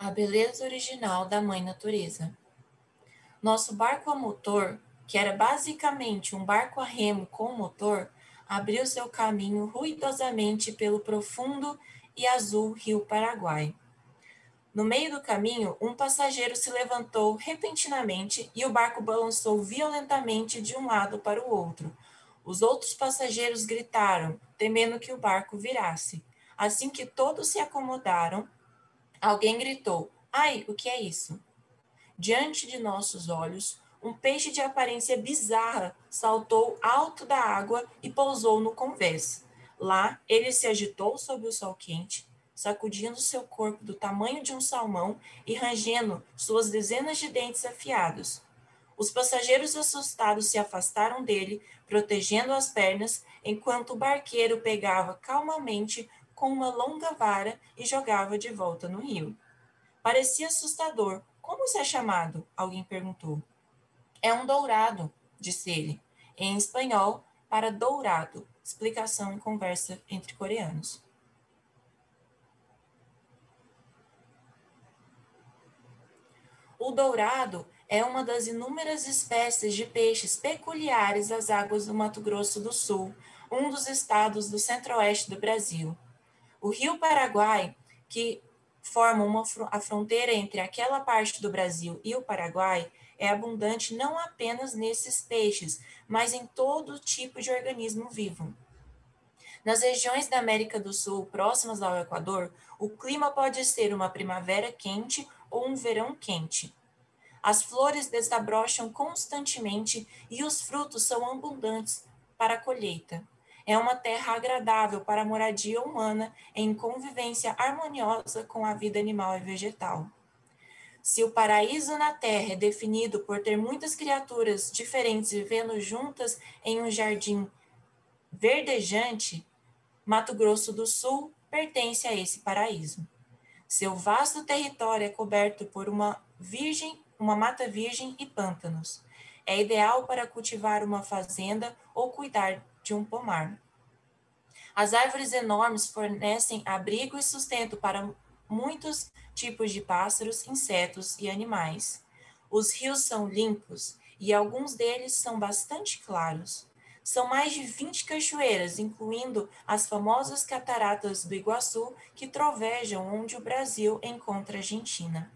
A beleza original da Mãe Natureza. Nosso barco a motor, que era basicamente um barco a remo com motor, abriu seu caminho ruidosamente pelo profundo e azul rio Paraguai. No meio do caminho, um passageiro se levantou repentinamente e o barco balançou violentamente de um lado para o outro. Os outros passageiros gritaram, temendo que o barco virasse. Assim que todos se acomodaram, alguém gritou: Ai, o que é isso? Diante de nossos olhos, um peixe de aparência bizarra saltou alto da água e pousou no convés. Lá, ele se agitou sob o sol quente, sacudindo seu corpo do tamanho de um salmão e rangendo suas dezenas de dentes afiados. Os passageiros assustados se afastaram dele, protegendo as pernas, enquanto o barqueiro pegava calmamente com uma longa vara e jogava de volta no rio. Parecia assustador. Como se é chamado? Alguém perguntou. É um dourado, disse ele, em espanhol, para dourado. Explicação em conversa entre coreanos. O dourado é uma das inúmeras espécies de peixes peculiares às águas do Mato Grosso do Sul, um dos estados do centro-oeste do Brasil. O rio Paraguai, que forma uma, a fronteira entre aquela parte do Brasil e o Paraguai, é abundante não apenas nesses peixes, mas em todo tipo de organismo vivo. Nas regiões da América do Sul próximas ao Equador, o clima pode ser uma primavera quente ou um verão quente. As flores desabrocham constantemente e os frutos são abundantes para a colheita. É uma terra agradável para a moradia humana em convivência harmoniosa com a vida animal e vegetal. Se o paraíso na Terra é definido por ter muitas criaturas diferentes vivendo juntas em um jardim verdejante, Mato Grosso do Sul pertence a esse paraíso. Seu vasto território é coberto por uma virgem, uma mata virgem e pântanos. É ideal para cultivar uma fazenda ou cuidar de um pomar. As árvores enormes fornecem abrigo e sustento para muitos tipos de pássaros, insetos e animais. Os rios são limpos e alguns deles são bastante claros. São mais de 20 cachoeiras, incluindo as famosas cataratas do Iguaçu, que trovejam onde o Brasil encontra a Argentina.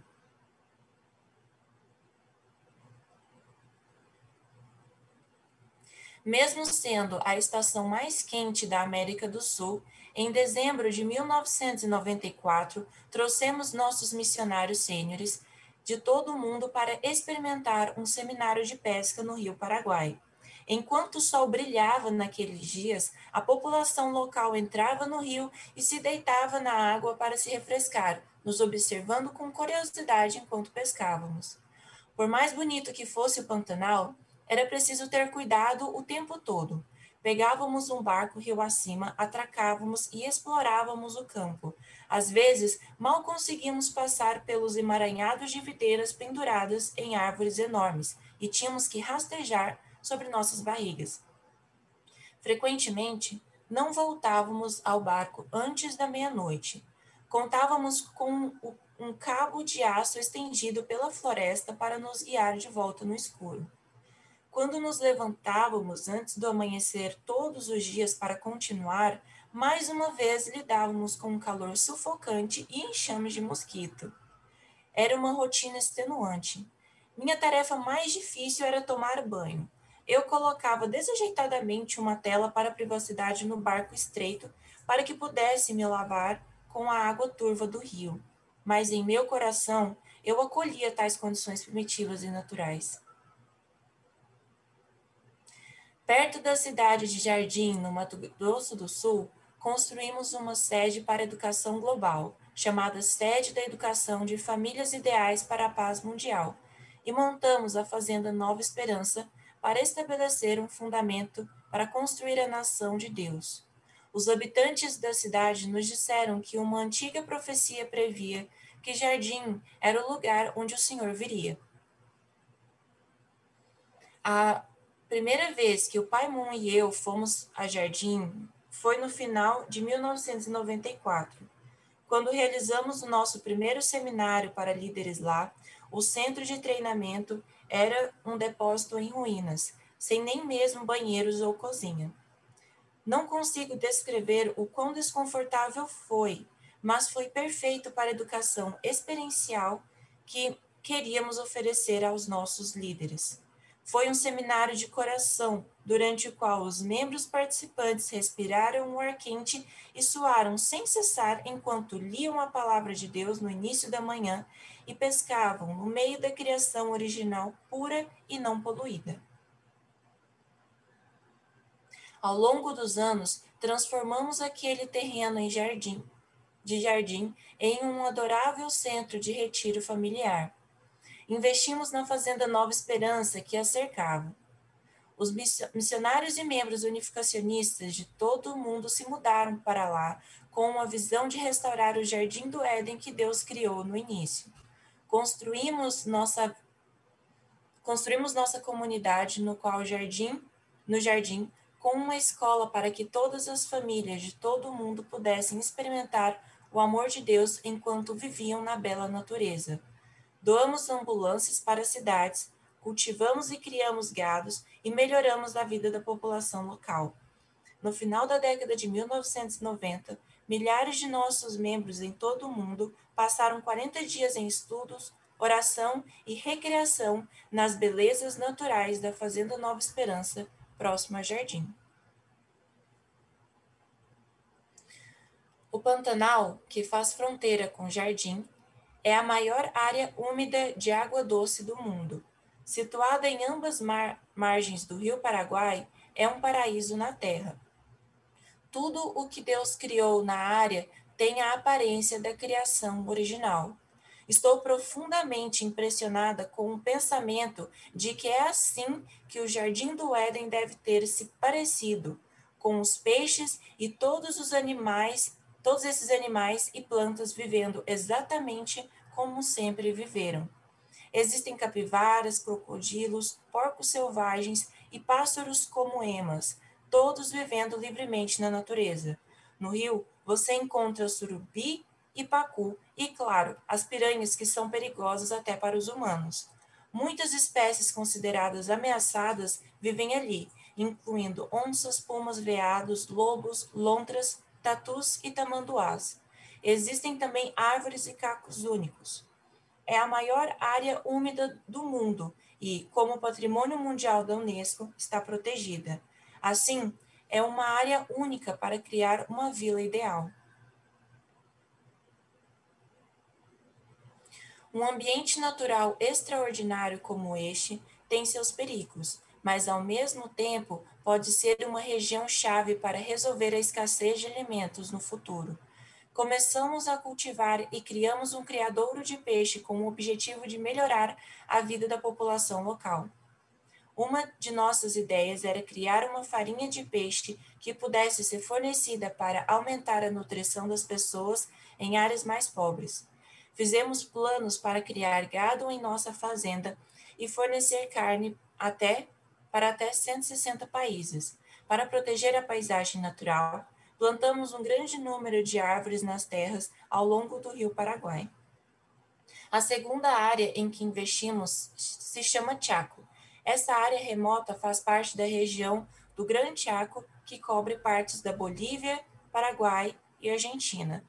Mesmo sendo a estação mais quente da América do Sul, em dezembro de 1994, trouxemos nossos missionários sêniores de todo o mundo para experimentar um seminário de pesca no Rio Paraguai. Enquanto o sol brilhava naqueles dias, a população local entrava no rio e se deitava na água para se refrescar, nos observando com curiosidade enquanto pescávamos. Por mais bonito que fosse o Pantanal, era preciso ter cuidado o tempo todo. Pegávamos um barco rio acima, atracávamos e explorávamos o campo. Às vezes, mal conseguíamos passar pelos emaranhados de videiras penduradas em árvores enormes e tínhamos que rastejar sobre nossas barrigas. Frequentemente, não voltávamos ao barco antes da meia-noite. Contávamos com um cabo de aço estendido pela floresta para nos guiar de volta no escuro. Quando nos levantávamos antes do amanhecer todos os dias para continuar, mais uma vez lidávamos com um calor sufocante e enxames de mosquito. Era uma rotina extenuante. Minha tarefa mais difícil era tomar banho. Eu colocava desajeitadamente uma tela para privacidade no barco estreito para que pudesse me lavar com a água turva do rio. Mas em meu coração eu acolhia tais condições primitivas e naturais. Perto da cidade de Jardim, no Mato Grosso do Sul, construímos uma sede para educação global, chamada Sede da Educação de Famílias Ideais para a Paz Mundial, e montamos a Fazenda Nova Esperança para estabelecer um fundamento para construir a nação de Deus. Os habitantes da cidade nos disseram que uma antiga profecia previa que Jardim era o lugar onde o Senhor viria. A primeira vez que o Pai Moon e eu fomos a Jardim foi no final de 1994, Quando realizamos o nosso primeiro seminário para líderes lá, o centro de treinamento era um depósito em ruínas, sem nem mesmo banheiros ou cozinha. Não consigo descrever o quão desconfortável foi, mas foi perfeito para a educação experiencial que queríamos oferecer aos nossos líderes. Foi um seminário de coração, durante o qual os membros participantes respiraram um ar quente e suaram sem cessar enquanto liam a palavra de Deus no início da manhã e pescavam no meio da criação original pura e não poluída. Ao longo dos anos, transformamos aquele terreno em jardim, de jardim em um adorável centro de retiro familiar. Investimos na Fazenda Nova Esperança que a cercava. Os missionários e membros unificacionistas de todo o mundo se mudaram para lá com uma visão de restaurar o jardim do Éden que Deus criou no início. Construímos nossa construímos nossa comunidade no qual jardim, no jardim, com uma escola para que todas as famílias de todo o mundo pudessem experimentar o amor de Deus enquanto viviam na bela natureza. Doamos ambulâncias para cidades, cultivamos e criamos gados e melhoramos a vida da população local. No final da década de 1990, milhares de nossos membros em todo o mundo passaram 40 dias em estudos, oração e recreação nas belezas naturais da Fazenda Nova Esperança, próximo a Jardim. O Pantanal, que faz fronteira com Jardim, é a maior área úmida de água doce do mundo. Situada em ambas mar margens do rio Paraguai, é um paraíso na Terra. Tudo o que Deus criou na área tem a aparência da criação original. Estou profundamente impressionada com o pensamento de que é assim que o jardim do Éden deve ter se parecido, com os peixes e todos os animais todos esses animais e plantas vivendo exatamente como sempre viveram. Existem capivaras, crocodilos, porcos selvagens e pássaros como emas, todos vivendo livremente na natureza. No rio, você encontra surubi e pacu, e, claro, as piranhas que são perigosas até para os humanos. Muitas espécies consideradas ameaçadas vivem ali, incluindo onças, pumas, veados, lobos, lontras, tatus e tamanduás. Existem também árvores e cacos únicos. É a maior área úmida do mundo e, como patrimônio mundial da Unesco, está protegida. Assim, é uma área única para criar uma vila ideal. Um ambiente natural extraordinário como este tem seus perigos, mas ao mesmo tempo pode ser uma região chave para resolver a escassez de alimentos no futuro. Começamos a cultivar e criamos um criadouro de peixe com o objetivo de melhorar a vida da população local. Uma de nossas ideias era criar uma farinha de peixe que pudesse ser fornecida para aumentar a nutrição das pessoas em áreas mais pobres. Fizemos planos para criar gado em nossa fazenda e fornecer carne até para até 160 países. Para proteger a paisagem natural, plantamos um grande número de árvores nas terras ao longo do rio Paraguai. A segunda área em que investimos se chama Chaco. Essa área remota faz parte da região do Grande Chaco, que cobre partes da Bolívia, Paraguai e Argentina.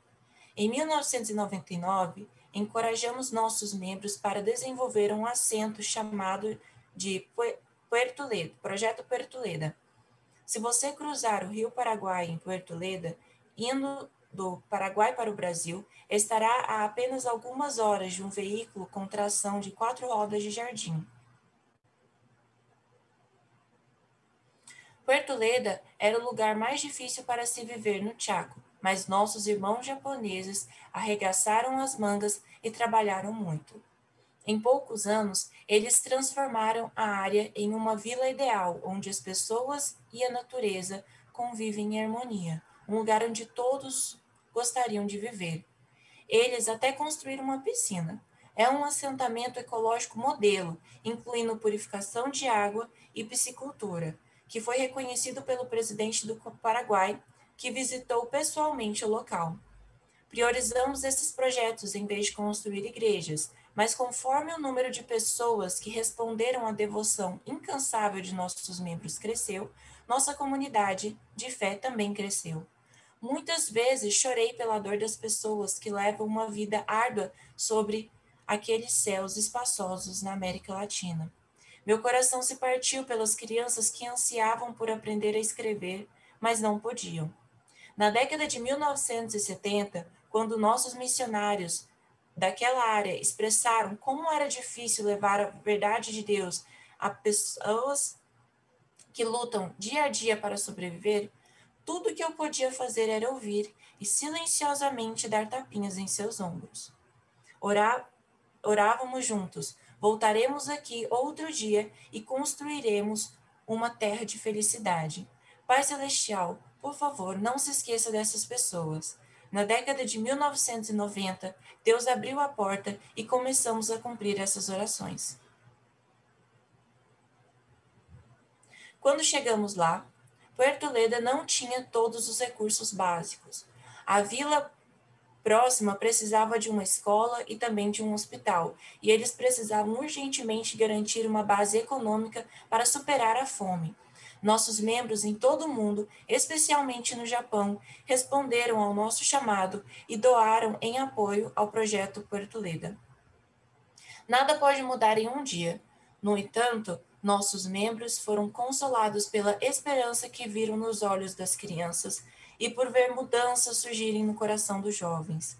Em 1999, encorajamos nossos membros para desenvolver um assento chamado de Puerto Projeto Puerto Leda. Se você cruzar o Rio Paraguai em Puerto Leda, indo do Paraguai para o Brasil, estará a apenas algumas horas de um veículo com tração de quatro rodas de jardim. Puerto Leda era o lugar mais difícil para se viver no Chaco, mas nossos irmãos japoneses arregaçaram as mangas e trabalharam muito. Em poucos anos, eles transformaram a área em uma vila ideal, onde as pessoas e a natureza convivem em harmonia, um lugar onde todos gostariam de viver. Eles até construíram uma piscina. É um assentamento ecológico modelo, incluindo purificação de água e piscicultura, que foi reconhecido pelo presidente do Paraguai, que visitou pessoalmente o local. Priorizamos esses projetos em vez de construir igrejas, mas conforme o número de pessoas que responderam à devoção incansável de nossos membros cresceu, nossa comunidade de fé também cresceu. Muitas vezes chorei pela dor das pessoas que levam uma vida árdua sobre aqueles céus espaçosos na América Latina. Meu coração se partiu pelas crianças que ansiavam por aprender a escrever, mas não podiam. Na década de 1970, quando nossos missionários daquela área expressaram como era difícil levar a verdade de Deus a pessoas que lutam dia a dia para sobreviver, tudo que eu podia fazer era ouvir e silenciosamente dar tapinhas em seus ombros. Orá, orávamos juntos. Voltaremos aqui outro dia e construiremos uma terra de felicidade. Pai Celestial, por favor, não se esqueça dessas pessoas. Na década de 1990, Deus abriu a porta e começamos a cumprir essas orações. Quando chegamos lá, Puerto Leda não tinha todos os recursos básicos. A vila próxima precisava de uma escola e também de um hospital, e eles precisavam urgentemente garantir uma base econômica para superar a fome. Nossos membros em todo o mundo, especialmente no Japão, responderam ao nosso chamado e doaram em apoio ao projeto Porto Leda. Nada pode mudar em um dia. No entanto, nossos membros foram consolados pela esperança que viram nos olhos das crianças e por ver mudanças surgirem no coração dos jovens.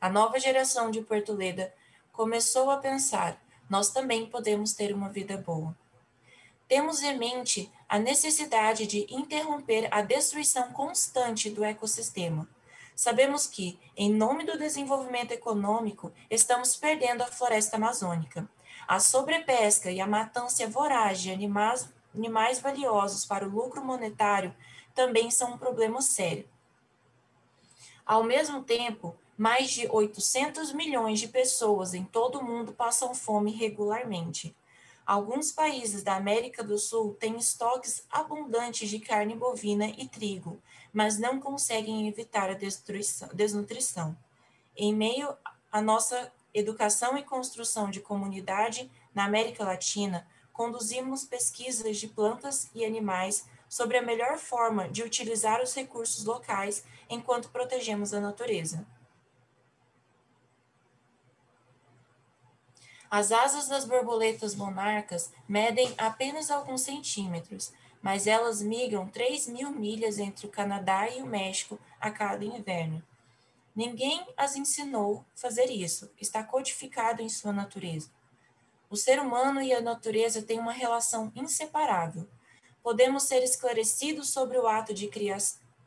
A nova geração de Porto Leda começou a pensar: nós também podemos ter uma vida boa. Temos em mente a necessidade de interromper a destruição constante do ecossistema. Sabemos que, em nome do desenvolvimento econômico, estamos perdendo a floresta amazônica. A sobrepesca e a matança voraz de animais, animais valiosos para o lucro monetário também são um problema sério. Ao mesmo tempo, mais de 800 milhões de pessoas em todo o mundo passam fome regularmente. Alguns países da América do Sul têm estoques abundantes de carne bovina e trigo, mas não conseguem evitar a desnutrição. Em meio à nossa educação e construção de comunidade na América Latina, conduzimos pesquisas de plantas e animais sobre a melhor forma de utilizar os recursos locais enquanto protegemos a natureza. As asas das borboletas monarcas medem apenas alguns centímetros, mas elas migram 3 mil milhas entre o Canadá e o México a cada inverno. Ninguém as ensinou fazer isso, está codificado em sua natureza. O ser humano e a natureza têm uma relação inseparável. Podemos ser esclarecidos sobre o ato de, cria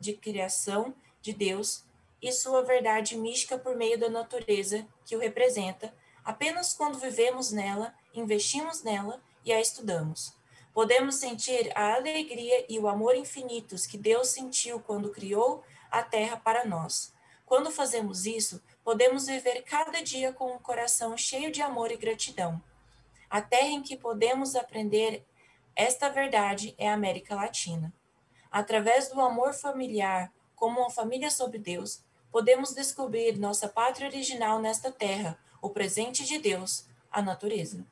de criação de Deus e sua verdade mística por meio da natureza que o representa apenas quando vivemos nela, investimos nela e a estudamos. Podemos sentir a alegria e o amor infinitos que Deus sentiu quando criou a terra para nós. Quando fazemos isso, podemos viver cada dia com um coração cheio de amor e gratidão. A terra em que podemos aprender esta verdade é a América Latina. Através do amor familiar, como uma família sobre Deus, podemos descobrir nossa pátria original nesta terra, o presente de Deus, a natureza.